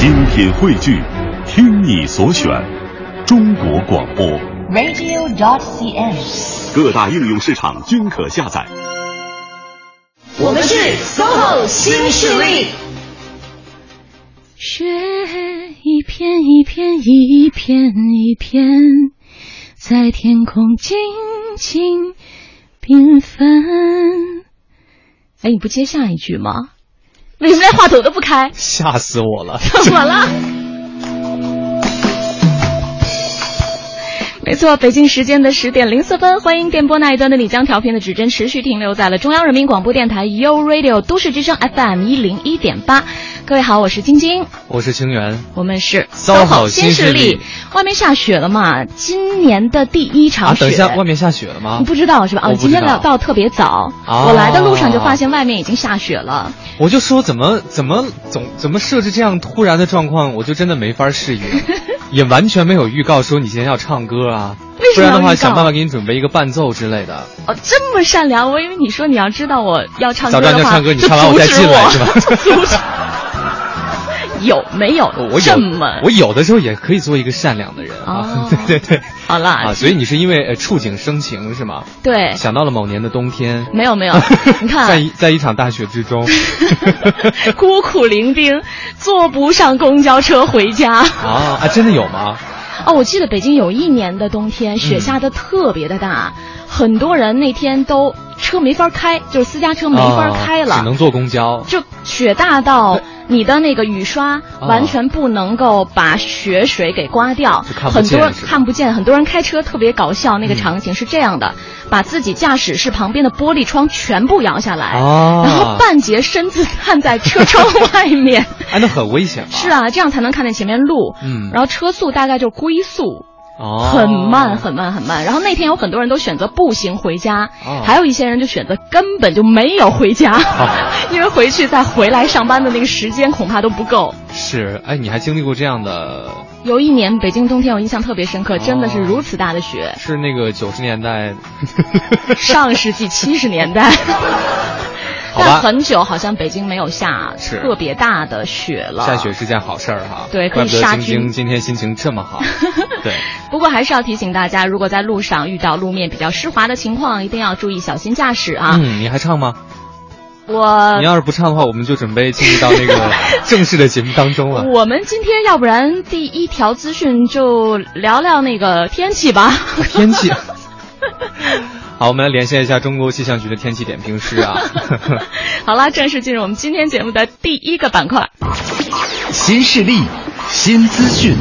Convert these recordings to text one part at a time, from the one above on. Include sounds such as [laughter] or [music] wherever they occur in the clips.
精品汇聚，听你所选，中国广播。radio.dot.cn，。各大应用市场均可下载。我们是 SOHO 新势力。雪一片一片一片一片，在天空静静缤纷。哎，你不接下一句吗？为什么连话筒都不开？吓死我了！怎么了？没错，北京时间的十点零四分，欢迎电波那一端的你，将调频的指针持续停留在了中央人民广播电台 u Radio 都市之声 FM 一零一点八。各位好，我是晶晶，我是清源，我们是 SOHO 新势力。外面下雪了嘛？今年的第一场啊，雪，等一下，外面下雪了吗你？不知道是吧？哦，我不今天来到特别早，啊我来的路上就发现外面已经下雪了。我就说怎么怎么总怎么设置这样突然的状况，我就真的没法适应，[laughs] 也完全没有预告说你今天要唱歌啊，为什么不然的话想办法给你准备一个伴奏之类的。哦，这么善良，我以为你说你要知道我要唱歌早知道的话，就唱歌，你唱完我再进来是吧？[laughs] 有没有我这么有，我有的时候也可以做一个善良的人啊哦，[laughs] 对对对，好啦啊，所以你是因为呃触景生情是吗？对，想到了某年的冬天，没有没有，[laughs] 你看在一在一场大雪之中，[laughs] 孤苦伶仃，坐不上公交车回家。啊啊，真的有吗？哦，我记得北京有一年的冬天，雪下的特别的大，很多人那天都车没法开，就是私家车没法开了，啊只能坐公交。就雪大到你的那个雨刷哦完全不能够把雪水给刮掉，很多看不见。很多人开车特别搞笑，那个嗯场景是这样的：把自己驾驶室旁边的玻璃窗全部摇下来，哦然后半截身子探在车窗外面。[laughs] 哎，那很危险吧？是啊，这样才能看见前面路。嗯然后车速大概就龟速。哦，很慢，很慢，很慢。然后那天有很多人都选择步行回家，哦还有一些人就选择根本就没有回家，[laughs] 因为回去再回来上班的那个时间恐怕都不够。是，哎，你还经历过这样的？有一年北京冬天，我印象特别深刻，真的是哦如此大的雪，是那个九十年代，上世纪七十年代。[laughs] 好吧但很久好像北京没有下特别大的雪了。下雪是件好事儿哈。对可以晶今天心情这么好。[laughs] 对，不过还是要提醒大家，如果在路上遇到路面比较湿滑的情况，一定要注意小心驾驶啊。嗯，你还唱吗？我你要是不唱的话，我们就准备进入到那个 [laughs] 正式的节目当中了。我们今天要不然第一条资讯就聊聊那个天气吧。天气。[laughs] 好，我们来连线一下中国气象局的天气点评师啊。[laughs] 好啦，正式进入我们今天节目的第一个板块。新势力，新资讯。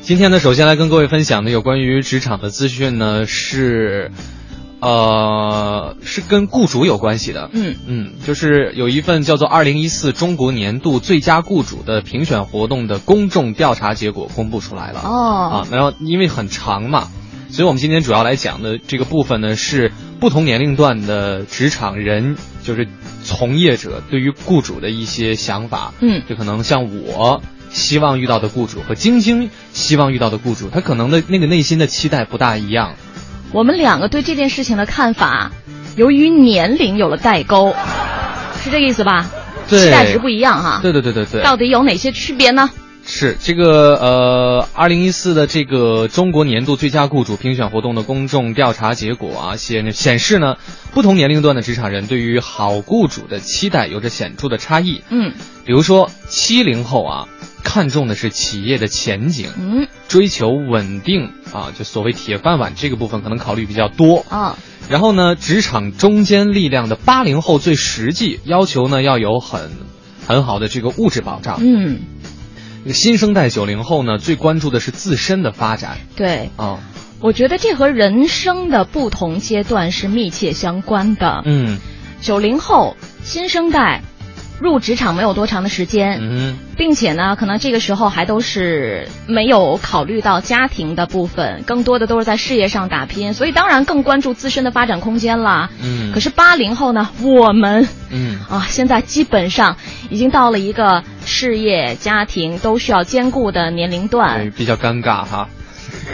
今天呢，首先来跟各位分享的有关于职场的资讯呢，是，呃，是跟雇主有关系的。嗯嗯，就是有一份叫做“二零一四中国年度最佳雇主”的评选活动的公众调查结果公布出来了。哦啊，然后因为很长嘛，所以我们今天主要来讲的这个部分呢，是不同年龄段的职场人，就是从业者对于雇主的一些想法。嗯就可能像我希望遇到的雇主和晶晶希望遇到的雇主，他可能的那个内心的期待不大一样。我们两个对这件事情的看法，由于年龄有了代沟，是这个意思吧？对期待值不一样哈。对对对对对，到底有哪些区别呢？是这个呃，二零一四的这个中国年度最佳雇主评选活动的公众调查结果啊，显显示呢，不同年龄段的职场人对于好雇主的期待有着显著的差异。嗯比如说，七零后啊，看重的是企业的前景，嗯追求稳定啊，就所谓铁饭碗这个部分可能考虑比较多。啊然后呢，职场中坚力量的八零后最实际要求呢，要有很很好的这个物质保障。嗯，新生代九零后呢，最关注的是自身的发展对，啊。我觉得这和人生的不同阶段是密切相关的。嗯九零后新生代入职场没有多长的时间，嗯并且呢，可能这个时候还都是没有考虑到家庭的部分，更多的都是在事业上打拼，所以当然更关注自身的发展空间啦。嗯。可是八零后呢，我们嗯啊，现在基本上已经到了一个事业、家庭都需要兼顾的年龄段对，。比较尴尬哈。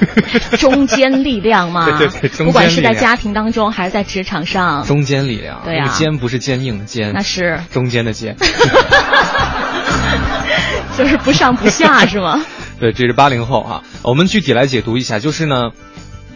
[laughs] 中坚力量嘛，对对对不管是在家庭当中还是在职场上，中坚力量，对啊那个坚不是坚硬的坚，那是中间的坚。[laughs] 就是不上不下是吗？[laughs] 对，这是八零后啊。我们具体来解读一下，就是呢，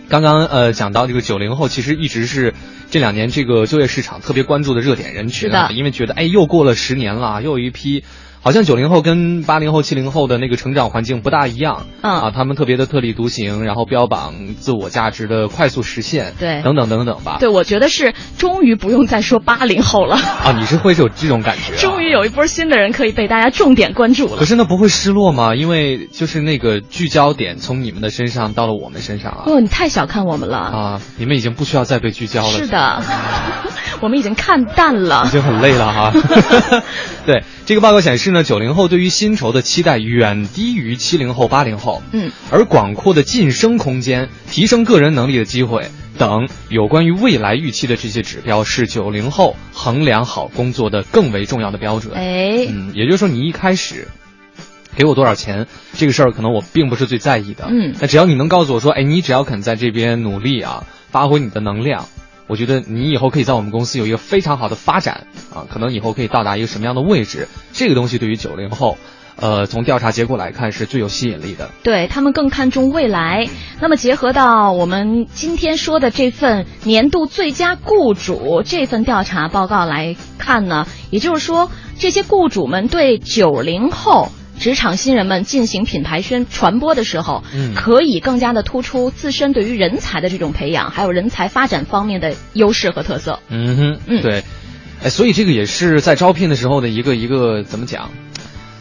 刚刚呃讲到这个九零后，其实一直是这两年这个就业市场特别关注的热点人群啊，因为觉得哎又过了十年了，又有一批。好像九零后跟八零后、七零后的那个成长环境不大一样，嗯啊，他们特别的特立独行，然后标榜自我价值的快速实现，对等等等等吧。对，我觉得是终于不用再说八零后了，啊，你是会有这种感觉、啊？[laughs] 终于有一波新的人可以被大家重点关注了可。是那不会失落吗？因为就是那个聚焦点从你们的身上到了我们身上啊。哦，你太小看我们了。啊，你们已经不需要再被聚焦了。是的，[laughs] 我们已经看淡了已。经很累了哈。[laughs] [laughs] 对，这个报告显示呢，九零后对于薪酬的期待远低于七零后、八零后。嗯，而广阔的晋升空间、提升个人能力的机会等有关于未来预期的这些指标，是九零后衡量好工作的更为重要的标准。哎，嗯，也就是说，你一开始给我多少钱这个事儿，可能我并不是最在意的。嗯那只要你能告诉我说，哎，你只要肯在这边努力啊，发挥你的能量，我觉得你以后可以在我们公司有一个非常好的发展啊，可能以后可以到达一个什么样的位置，这个东西对于九零后。呃，从调查结果来看，是最有吸引力的。对他们更看重未来。那么结合到我们今天说的这份年度最佳雇主这份调查报告来看呢，也就是说，这些雇主们对九零后。职场新人们进行品牌宣传播的时候，嗯可以更加的突出自身对于人才的这种培养，还有人才发展方面的优势和特色。嗯哼，嗯对，哎，所以这个也是在招聘的时候的一个一个怎么讲，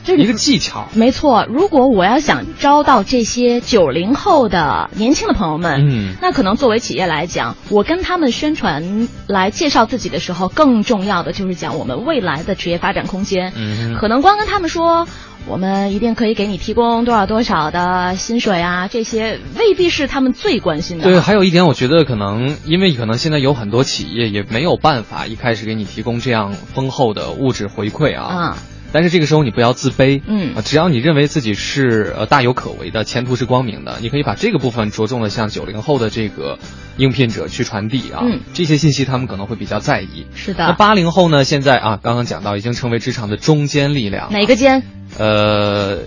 就是一个技巧。没错，如果我要想招到这些九零后的年轻的朋友们，嗯那可能作为企业来讲，我跟他们宣传来介绍自己的时候，更重要的就是讲我们未来的职业发展空间。嗯可能光跟他们说。我们一定可以给你提供多少多少的薪水啊，这些未必是他们最关心的。对，还有一点，我觉得可能因为可能现在有很多企业也没有办法一开始给你提供这样丰厚的物质回馈啊。啊，但是这个时候你不要自卑，嗯啊，只要你认为自己是呃大有可为的，前途是光明的，你可以把这个部分着重的向九零后的这个应聘者去传递啊，嗯这些信息他们可能会比较在意。是的。那八零后呢？现在啊，刚刚讲到已经成为职场的中坚力量。哪个坚？呃，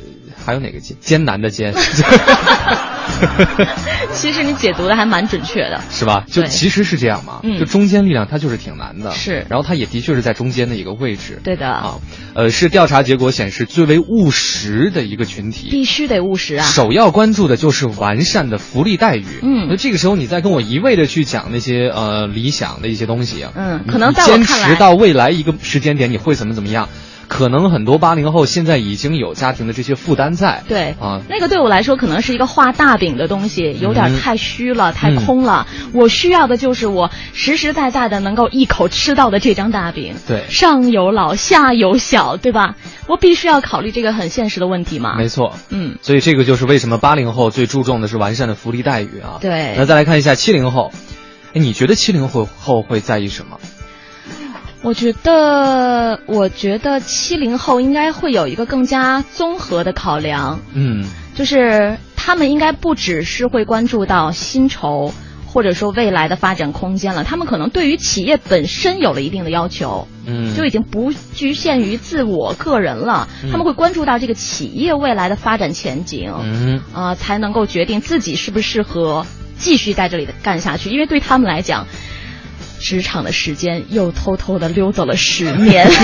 还有哪个艰艰难的艰，[laughs] [laughs] 其实你解读的还蛮准确的。是吧？就其实是这样嘛，嗯就中间力量它就是挺难的，是然后它也的确是在中间的一个位置，对的，啊，呃，是调查结果显示最为务实的一个群体。必须得务实啊。首要关注的就是完善的福利待遇。嗯那这个时候你再跟我一味的去讲那些呃理想的一些东西啊，嗯可能你坚在我看来持到未来一个时间点你会怎么怎么样？可能很多八零后现在已经有家庭的这些负担在。对啊，那个对我来说可能是一个画大饼的东西，有点嗯太虚了，太空了。我需要的就是我实实在在的能够一口吃到的这张大饼。对上有老下有小，对吧？我必须要考虑这个很现实的问题嘛。没错。嗯，所以这个就是为什么八零后最注重的是完善的福利待遇啊。对那再来看一下七零后，哎，你觉得七零后后会在意什么？我觉得，我觉得七零后应该会有一个更加综合的考量。嗯就是他们应该不只是会关注到薪酬，或者说未来的发展空间了，他们可能对于企业本身有了一定的要求，嗯，就已经不局限于自我个人了，嗯他们会关注到这个企业未来的发展前景，嗯啊、才能够决定自己适不适合继续在这里干下去，因为对他们来讲。职场的时间又偷偷的溜走了十年，[laughs]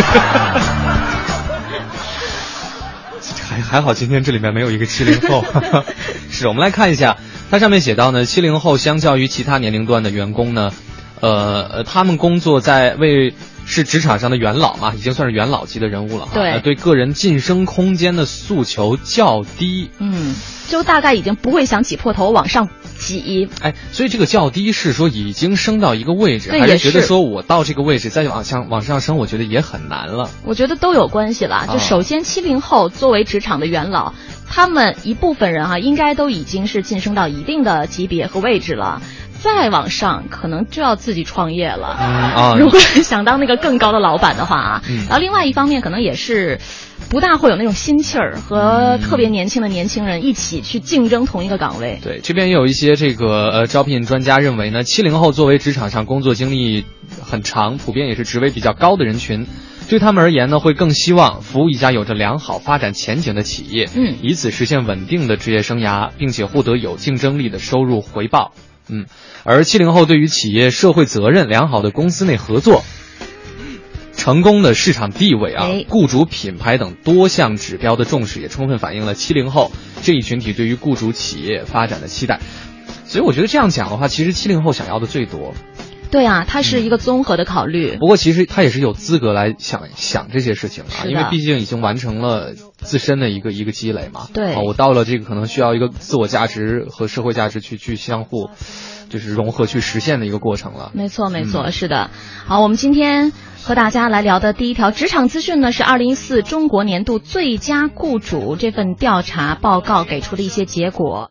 还还好，今天这里面没有一个七零后。[laughs] 是我们来看一下，它上面写到呢，七零后相较于其他年龄段的员工呢，呃，他们工作在为是职场上的元老嘛，已经算是元老级的人物了哈。对呃对个人晋升空间的诉求较低。嗯，就大概已经不会想挤破头往上挤，哎，所以这个较低是说已经升到一个位置，还是觉得说我到这个位置再往上往上升，我觉得也很难了。我觉得都有关系啦。啊就首先，七零后作为职场的元老，他们一部分人哈、应该都已经是晋升到一定的级别和位置了。再往上，可能就要自己创业了。嗯 [laughs] 啊，如果想当那个更高的老板的话啊，嗯然后另外一方面可能也是不大会有那种心气儿和特别年轻的年轻人一起去竞争同一个岗位。对，这边也有一些这个呃招聘专家认为呢，七零后作为职场上工作经历很长，普遍也是职位比较高的人群，对他们而言呢，会更希望服务一家有着良好发展前景的企业，嗯以此实现稳定的职业生涯，并且获得有竞争力的收入回报。嗯，而七零后对于企业社会责任、良好的公司内合作。成功的市场地位啊哎，雇主品牌等多项指标的重视，也充分反映了七零后这一群体对于雇主企业发展的期待。所以我觉得这样讲的话，其实七零后想要的最多。对啊，它是一个综合的考虑。不过其实他也是有资格来想想这些事情啊，因为毕竟已经完成了自身的一个一个积累嘛。对啊，我到了这个可能需要一个自我价值和社会价值去去相互，就是融合去实现的一个过程了。没错，没错，嗯是的。好，我们今天和大家来聊的第一条职场资讯呢，是二零一四中国年度最佳雇主这份调查报告给出的一些结果。